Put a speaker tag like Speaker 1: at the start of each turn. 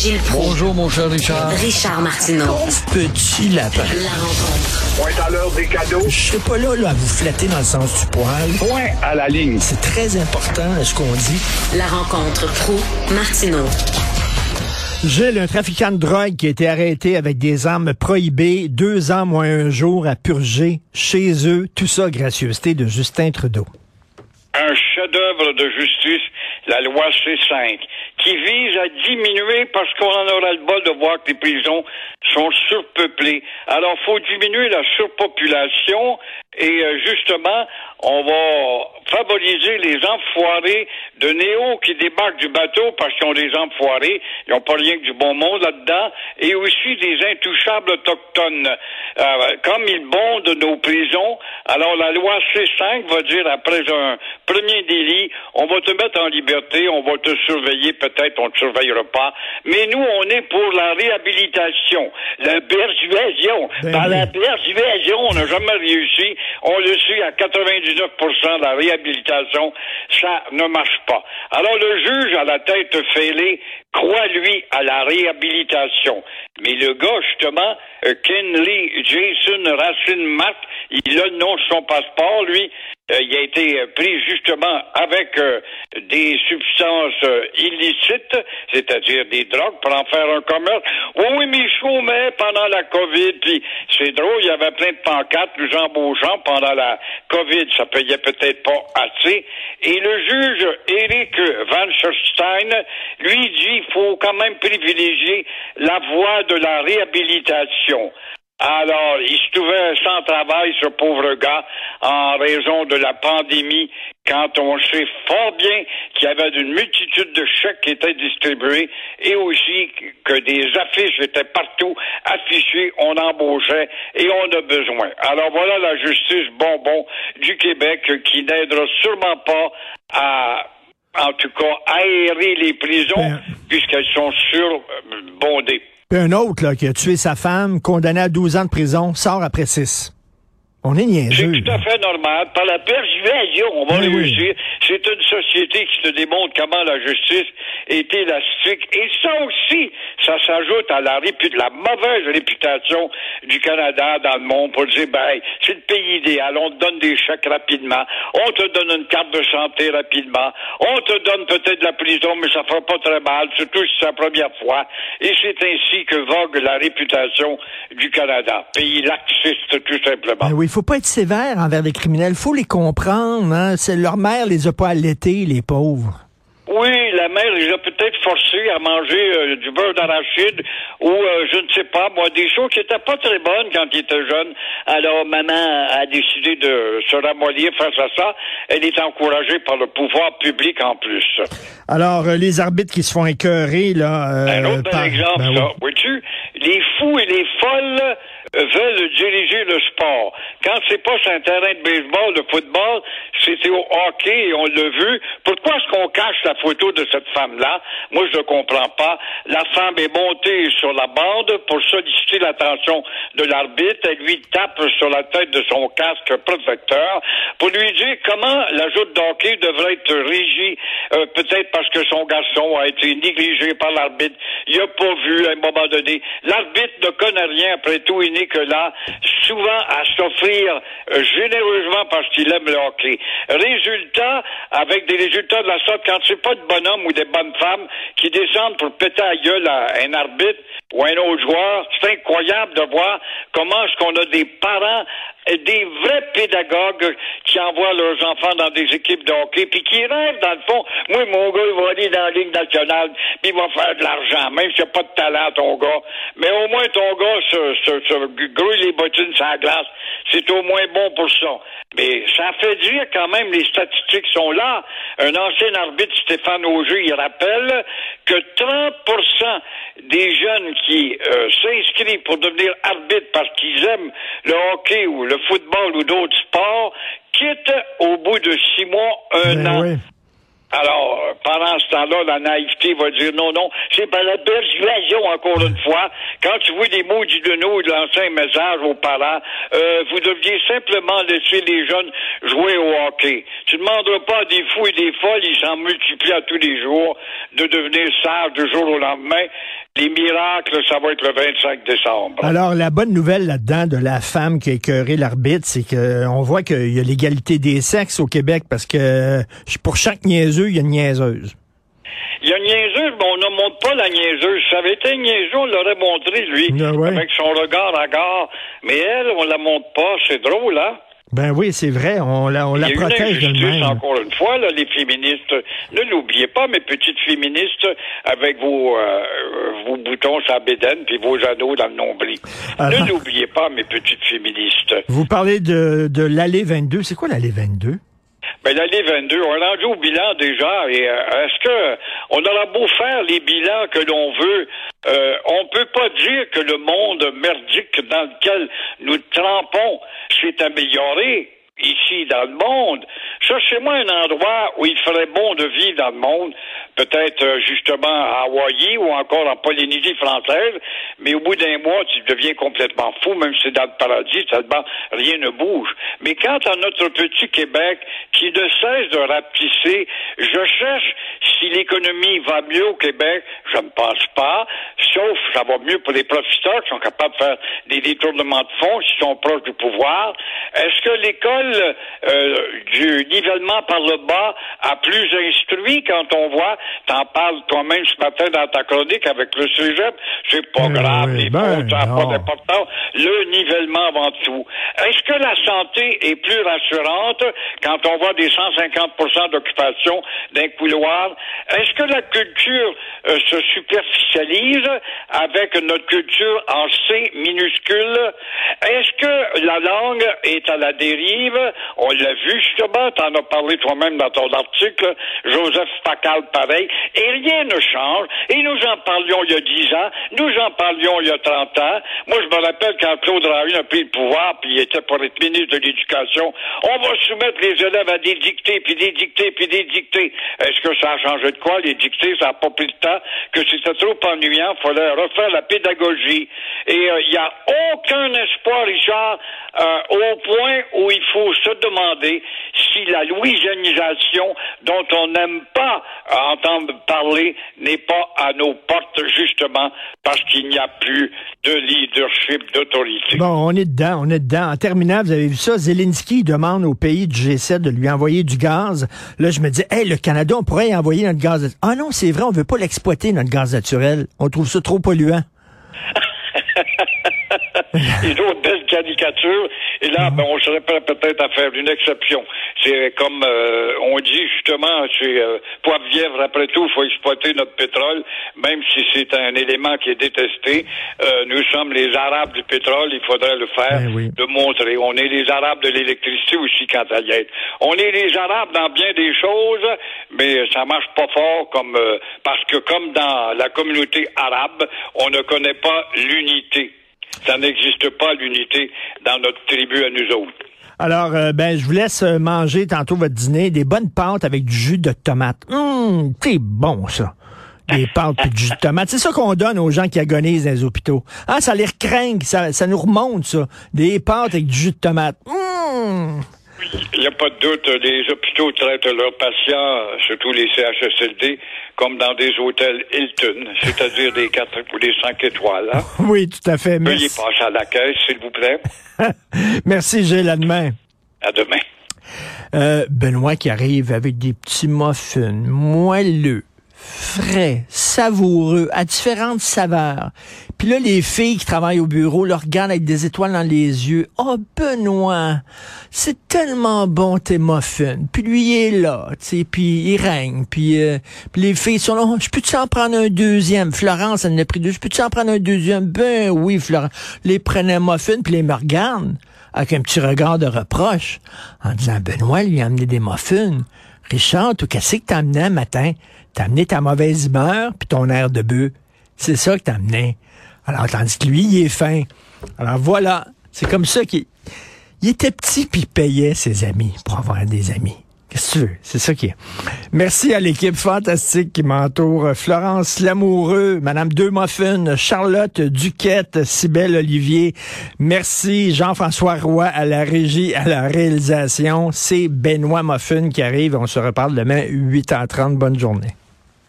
Speaker 1: Gilles Proulx.
Speaker 2: Bonjour, mon cher Richard.
Speaker 1: Richard Martineau.
Speaker 2: Petit lapin.
Speaker 1: La rencontre.
Speaker 3: Point à l'heure des cadeaux.
Speaker 2: Je serai pas là, là, à vous flatter dans le sens du poil.
Speaker 3: Point à la ligne.
Speaker 2: C'est très important, ce qu'on dit.
Speaker 1: La rencontre pro martineau
Speaker 4: Gilles, un trafiquant de drogue qui a été arrêté avec des armes prohibées, deux ans moins un jour à purger chez eux, tout ça gracieuseté de Justin Trudeau.
Speaker 5: Un chef-d'œuvre de justice, la loi C5, qui vise à diminuer parce qu'on en aura le bol de voir que les prisons sont surpeuplées. Alors, faut diminuer la surpopulation et euh, justement, on va favoriser les enfoirés de Néo qui débarquent du bateau parce qu'ils ont des enfoirés, ils n'ont pas rien que du bon monde là-dedans, et aussi des intouchables autochtones. Euh, comme ils bondent nos prisons, alors la loi C5 va dire après un premier délit, on va te mettre en liberté, on va te surveiller, peut-être on ne te surveillera pas, mais nous, on est pour la réhabilitation, la persuasion.
Speaker 4: Ben
Speaker 5: Par
Speaker 4: oui.
Speaker 5: la persuasion, on n'a jamais réussi. On le suit à 99% de la réhabilitation. Ça ne marche pas. Alors le juge à la tête fêlée croit, lui, à la réhabilitation. Mais le gars, justement, euh, Kenley Jason Racine Matt, il a de son passeport, lui. Euh, il a été pris justement avec euh, des substances euh, illicites, c'est-à-dire des drogues, pour en faire un commerce. Oui, mais pendant la COVID, puis c'est drôle, il y avait plein de pancartes nous embauchant pendant la COVID, ça payait peut-être pas assez. Et le juge Eric Van Scherstein, lui dit il faut quand même privilégier la voie de la réhabilitation. Alors, il se trouvait sans travail, ce pauvre gars, en raison de la pandémie, quand on sait fort bien qu'il y avait une multitude de chèques qui étaient distribués et aussi que des affiches étaient partout affichées, on embauchait et on a besoin. Alors voilà la justice bonbon du Québec qui n'aidera sûrement pas à en tout cas, aérer les prisons,
Speaker 4: Ben-
Speaker 5: puisqu'elles sont surbondées.
Speaker 4: Puis un autre là, qui a tué sa femme, condamné à 12 ans de prison, sort après 6. On est
Speaker 5: C'est
Speaker 4: niaiseux.
Speaker 5: tout à fait normal. Par la persuasion, on va
Speaker 4: Oui, oui.
Speaker 5: C'est une société qui te démontre comment la justice est élastique. Et ça aussi, ça s'ajoute à la, répu- la mauvaise réputation du Canada dans le monde pour dire, ben, c'est le pays idéal. On te donne des chèques rapidement. On te donne une carte de santé rapidement. On te donne peut-être de la prison, mais ça fera pas très mal, surtout si c'est la première fois. Et c'est ainsi que vogue la réputation du Canada. Pays laxiste, tout simplement.
Speaker 4: Ben oui, il faut pas être sévère envers les criminels, faut les comprendre. Hein. C'est leur mère les a pas allaités, les pauvres.
Speaker 5: Oui, la mère les a peut-être forcés à manger euh, du beurre d'arachide ou euh, je ne sais pas, moi, des choses qui n'étaient pas très bonnes quand ils étaient jeunes. Alors maman a décidé de se ramollir face à ça. Elle est encouragée par le pouvoir public en plus.
Speaker 4: Alors, euh, les arbitres qui se font écœurer, là...
Speaker 5: Un autre bel
Speaker 4: par-
Speaker 5: exemple,
Speaker 4: ben
Speaker 5: ça.
Speaker 4: oui.
Speaker 5: Vois-tu, les fous et les folles veulent diriger le sport. Quand c'est pas sur un terrain de baseball, de football, c'était au hockey et on l'a vu. Pourquoi est-ce qu'on cache la photo de cette femme-là? Moi, je ne comprends pas. La femme est montée sur la bande pour solliciter l'attention de l'arbitre. Elle lui tape sur la tête de son casque protecteur pour lui dire comment la joute de hockey devrait être régie, euh, peut-être parce que son garçon a été négligé par l'arbitre. Il n'a pas vu à un moment donné. L'arbitre ne connaît rien, après tout, que là, souvent à s'offrir euh, généreusement parce qu'il aime le hockey. Résultat, avec des résultats de la sorte, quand c'est pas de bonhomme ou des bonnes femmes qui descendent pour péter à gueule à un arbitre ou un autre joueur, c'est incroyable de voir comment est-ce qu'on a des parents des vrais pédagogues qui envoient leurs enfants dans des équipes de hockey, puis qui rêvent, dans le fond, moi, mon gars, il va aller dans la Ligue nationale, puis il va faire de l'argent, même s'il n'y a pas de talent, ton gars. Mais au moins, ton gars se, se, se grouille les bottines sur la glace. C'est au moins bon pour ça. Mais ça fait dire quand même, les statistiques sont là. Un ancien arbitre, Stéphane Auger, il rappelle que 30% des jeunes qui euh, s'inscrivent pour devenir arbitre parce qu'ils aiment le hockey ou le football ou d'autres sports quittent au bout de six mois, un
Speaker 4: Ben
Speaker 5: an.
Speaker 4: oui.
Speaker 5: Alors, pendant ce temps-là, la naïveté va dire non, non, c'est par la persuasion, encore une fois. Quand tu vois des mots du de nous de lancer un message aux parents, euh, vous deviez simplement laisser les jeunes jouer au hockey. Tu ne demanderas pas à des fous et des folles, ils s'en multiplient à tous les jours, de devenir sages du jour au lendemain. Les miracles, ça va être le 25 décembre.
Speaker 4: Alors, la bonne nouvelle là-dedans de la femme qui a écœuré l'arbitre, c'est qu'on voit qu'il y a l'égalité des sexes au Québec parce que euh, pour chaque niaiseux, il y a une niaiseuse.
Speaker 5: Il y a une niaiseuse, mais on ne montre pas la niaiseuse. Ça avait été une niaiseuse, on l'aurait montré, lui,
Speaker 4: Ah ouais.
Speaker 5: avec son regard à gare. Mais elle, on la montre pas. C'est drôle, hein?
Speaker 4: Ben oui, c'est vrai, on la, on la
Speaker 5: Il y a
Speaker 4: protège
Speaker 5: une injustice, encore une fois, là, les féministes. Ne l'oubliez pas, mes petites féministes, avec vos, euh, vos boutons sur la bédaine puis vos anneaux dans le nombril.
Speaker 4: Ah.
Speaker 5: Ne l'oubliez pas, mes petites féministes.
Speaker 4: Vous parlez de, de l'allée 22. C'est quoi l'allée 22?
Speaker 5: Ben, l'année 22, on est rendu au bilan déjà. Et euh, est-ce que on aura beau faire les bilans que l'on veut, euh, on peut pas dire que le monde merdique dans lequel nous trempons s'est amélioré ici dans le monde. Cherchez-moi un endroit où il ferait bon de vivre dans le monde, peut-être euh, justement à Hawaï ou encore en Polynésie française, mais au bout d'un mois, tu deviens complètement fou, même si c'est dans le paradis, tellement rien ne bouge. Mais quant à notre petit Québec, qui ne cesse de rapetisser, je cherche si l'économie va mieux au Québec, je ne pense pas, sauf ça va mieux pour les profiteurs qui sont capables de faire des détournements de fonds, s'ils sont proches du pouvoir. Est-ce que l'école euh, du nivellement par le bas a plus instruit quand on voit, t'en parles toi-même ce matin dans ta chronique avec le cégep, c'est pas
Speaker 4: Oui,
Speaker 5: grave,
Speaker 4: oui,
Speaker 5: les
Speaker 4: ben
Speaker 5: ça n'a pas d'importance. Le nivellement avant tout. Est-ce que la santé est plus rassurante quand on voit des 150% d'occupation d'un couloir? Est-ce que la culture euh, se superficialise avec notre culture en C minuscule? Est-ce que la langue est à la dérive? On l'a vu justement, t'en as parlé toi-même dans ton article, Joseph Facal pareil, et rien ne change. Et nous en parlions il y a 10 ans, nous en parlions il y a 30 ans. Moi, je me rappelle quand Claude Raoult a pris le pouvoir, puis il était pour être ministre de l'Éducation, on va soumettre les élèves à des dictées, puis des dictées, puis des dictées. Est-ce que ça a changé de quoi? Les dictées, ça n'a pas pris le temps, que c'était trop ennuyant, il fallait refaire la pédagogie. Et euh, il n'y a aucun espoir, Richard, euh, au point où il faut se demander si la louisianisation, dont on n'aime pas entendre parler, n'est pas à nos portes, justement, parce qu'il n'y a plus de leadership d'autorité.
Speaker 4: Bon, on est dedans, on est dedans. En terminant, vous avez vu ça, Zelensky demande au pays du G7 de lui envoyer du gaz. Là, je me dis, hey, le Canada, on pourrait y envoyer notre gaz. Ah non, c'est vrai, on veut pas l'exploiter, notre gaz naturel. On trouve ça trop polluant.
Speaker 5: Une autre belle caricature. Et là, ben, on serait prêt peut-être à faire une exception. C'est comme euh, on dit justement chez euh, Poivre-Vièvre, après tout, il faut exploiter notre pétrole, même si c'est un élément qui est détesté. Euh, nous sommes les Arabes du pétrole, il faudrait le faire,
Speaker 4: Ben oui.
Speaker 5: le montrer. On est les Arabes de l'électricité aussi quand à y être. On est les Arabes dans bien des choses, mais ça marche pas fort comme euh, parce que comme dans la communauté arabe, on ne connaît pas l'unité. Ça n'existe pas l'unité dans notre tribu à nous autres.
Speaker 4: Alors, euh, ben, je vous laisse euh, manger tantôt votre dîner, des bonnes pâtes avec du jus de tomate. Hum, c'est bon, ça. Des pâtes et du jus de tomate. C'est ça qu'on donne aux gens qui agonisent dans les hôpitaux. Ah, ça les recringue, ça, ça nous remonte, ça. Des pâtes avec du jus de tomate. Hum.
Speaker 5: Il n'y a pas de doute, les hôpitaux traitent leurs patients, surtout les CHSLD, comme dans des hôtels Hilton, c'est-à-dire des 4 ou des 5 étoiles. Hein?
Speaker 4: Oui, tout à fait.
Speaker 5: Veuillez passer à la caisse, s'il vous plaît.
Speaker 4: Merci Gilles, à demain.
Speaker 5: À demain.
Speaker 4: Euh, Benoît qui arrive avec des petits muffins moelleux, frais, savoureux, à différentes saveurs. Puis là, les filles qui travaillent au bureau le regardent avec des étoiles dans les yeux. Oh, Benoît, c'est tellement bon tes muffins. Puis lui, il est là, tu sais, puis il règne. Puis, euh, les filles sont là, Oh, je peux-tu en prendre un deuxième? Florence, elle en a pris deux. Je peux-tu en prendre un deuxième? Ben oui, Florence. Les prenait un muffin, puis les me regardent avec un petit regard de reproche en disant Benoît lui a amené des muffins. Richard, toi, qu'est-ce que t'as amené un matin? T'as amené ta mauvaise humeur puis ton air de bœuf. C'est ça que t'as amené. Alors, tandis que lui, il est fin. Alors voilà, c'est comme ça qu'il il était petit puis il payait ses amis pour avoir des amis. Qu'est-ce que tu veux? C'est ça qui est. Merci à l'équipe fantastique qui m'entoure. Florence Lamoureux, Madame Deux Muffin, Charlotte Duquette, Cybelle Olivier. Merci Jean-François Roy à la régie, à la réalisation. C'est Benoît Muffin qui arrive. On se reparle demain 8h30. Bonne journée.